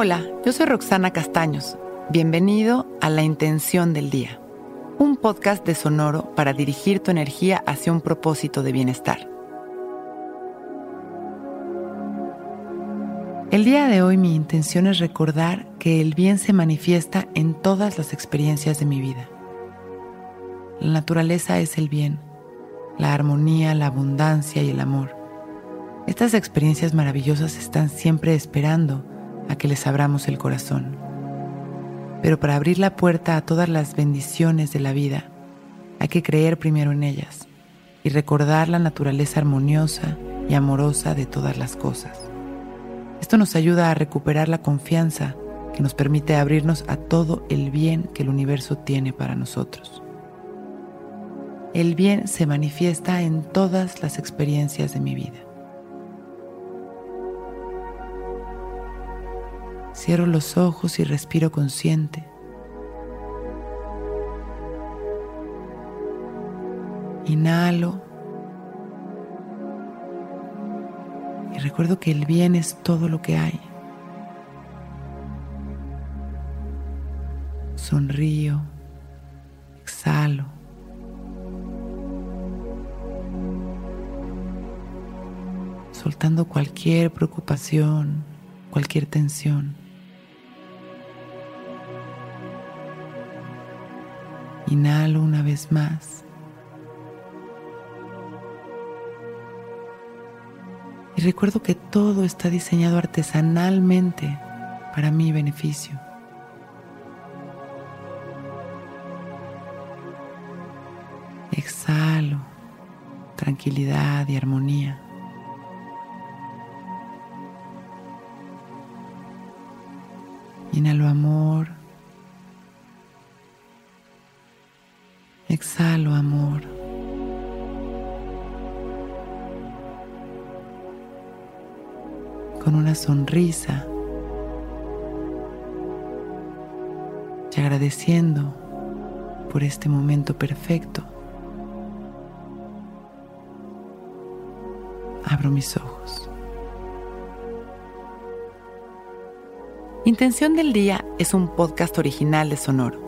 Hola, yo soy Roxana Castaños. Bienvenido a La Intención del Día, un podcast de Sonoro para dirigir tu energía hacia un propósito de bienestar. El día de hoy mi intención es recordar que el bien se manifiesta en todas las experiencias de mi vida. La naturaleza es el bien, la armonía, la abundancia y el amor. Estas experiencias maravillosas están siempre esperando a que les abramos el corazón. Pero para abrir la puerta a todas las bendiciones de la vida, hay que creer primero en ellas y recordar la naturaleza armoniosa y amorosa de todas las cosas. Esto nos ayuda a recuperar la confianza que nos permite abrirnos a todo el bien que el universo tiene para nosotros. El bien se manifiesta en todas las experiencias de mi vida. Cierro los ojos y respiro consciente. Inhalo. Y recuerdo que el bien es todo lo que hay. Sonrío. Exhalo. Soltando cualquier preocupación, cualquier tensión. Inhalo una vez más. Y recuerdo que todo está diseñado artesanalmente para mi beneficio. Exhalo tranquilidad y armonía. Inhalo amor. Exhalo amor. Con una sonrisa y agradeciendo por este momento perfecto, abro mis ojos. Intención del Día es un podcast original de Sonoro.